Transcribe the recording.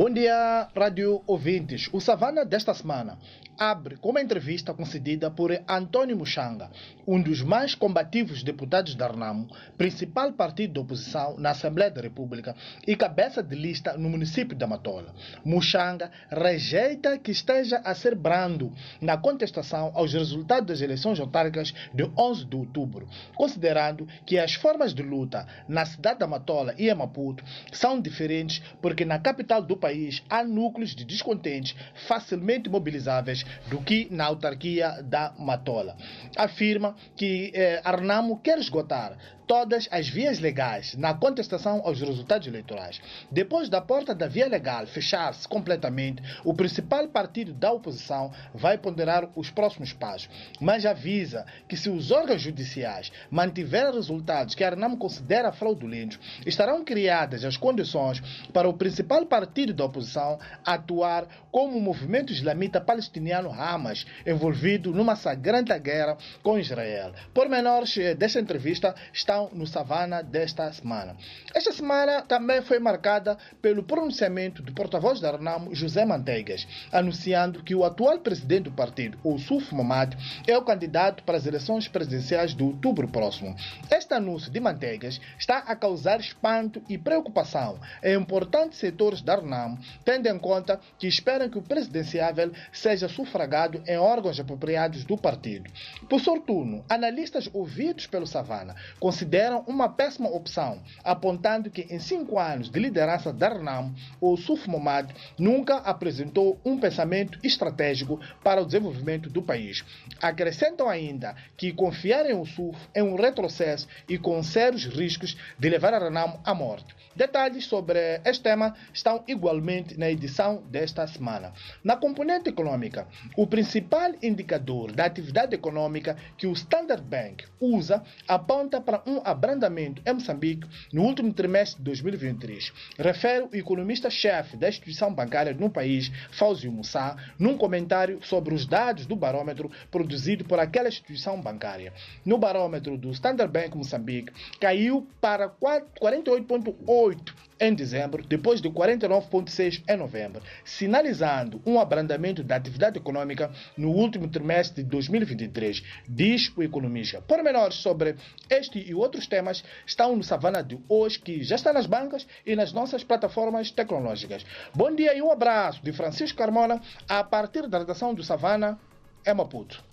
Bom dia, rádio ouvintes. O Savana desta semana abre com uma entrevista concedida por Antônio Muxanga, um dos mais combativos deputados da Renamo, principal partido da oposição na Assembleia da República e cabeça de lista no município da Matola. Muxanga rejeita que esteja a ser brando na contestação aos resultados das eleições autárquicas de 11 de outubro, considerando que as formas de luta na cidade da Matola e em Maputo são diferentes porque na capital do país há núcleos de descontentes facilmente mobilizáveis do que na autarquia da Matola. Afirma que eh, Arnamo quer esgotar todas as vias legais na contestação aos resultados eleitorais. Depois da porta da via legal fechar-se completamente, o principal partido da oposição vai ponderar os próximos passos, mas avisa que se os órgãos judiciais mantiverem resultados que Arnamo considera fraudulentos, estarão criadas as condições para o principal partido da oposição atuar como o movimento islamita palestiniano Hamas, envolvido numa sagrada guerra com Israel. Por menores desta entrevista estão no Savana desta semana. Esta semana também foi marcada pelo pronunciamento do porta-voz da Renamo, José Manteigas, anunciando que o atual presidente do partido, Ousuf Mamad, é o candidato para as eleições presidenciais de outubro próximo. Este anúncio de Manteigas está a causar espanto e preocupação em importantes setores da Renamo, tendo em conta que esperam que o presidenciável seja sufragado em órgãos apropriados do partido. Por sortuno, analistas ouvidos pelo Savana consideram consideram uma péssima opção, apontando que em cinco anos de liderança da Renam, o Suf Momad nunca apresentou um pensamento estratégico para o desenvolvimento do país. Acrescentam ainda que confiar em o Suf é um retrocesso e com sérios riscos de levar a Renam à morte. Detalhes sobre este tema estão igualmente na edição desta semana. Na componente econômica, o principal indicador da atividade econômica que o Standard Bank usa aponta para um abrandamento em Moçambique no último trimestre de 2023, refere o economista-chefe da instituição bancária no país, Fáuzio Moussa, num comentário sobre os dados do barômetro produzido por aquela instituição bancária. No barômetro do Standard Bank Moçambique, caiu para 48,8 em dezembro, depois de 49,6 em novembro, sinalizando um abrandamento da atividade econômica no último trimestre de 2023, diz o economista. Pormenores sobre este e outros temas estão no Savana de hoje, que já está nas bancas e nas nossas plataformas tecnológicas. Bom dia e um abraço de Francisco Carmona, a partir da redação do Savana, é Maputo.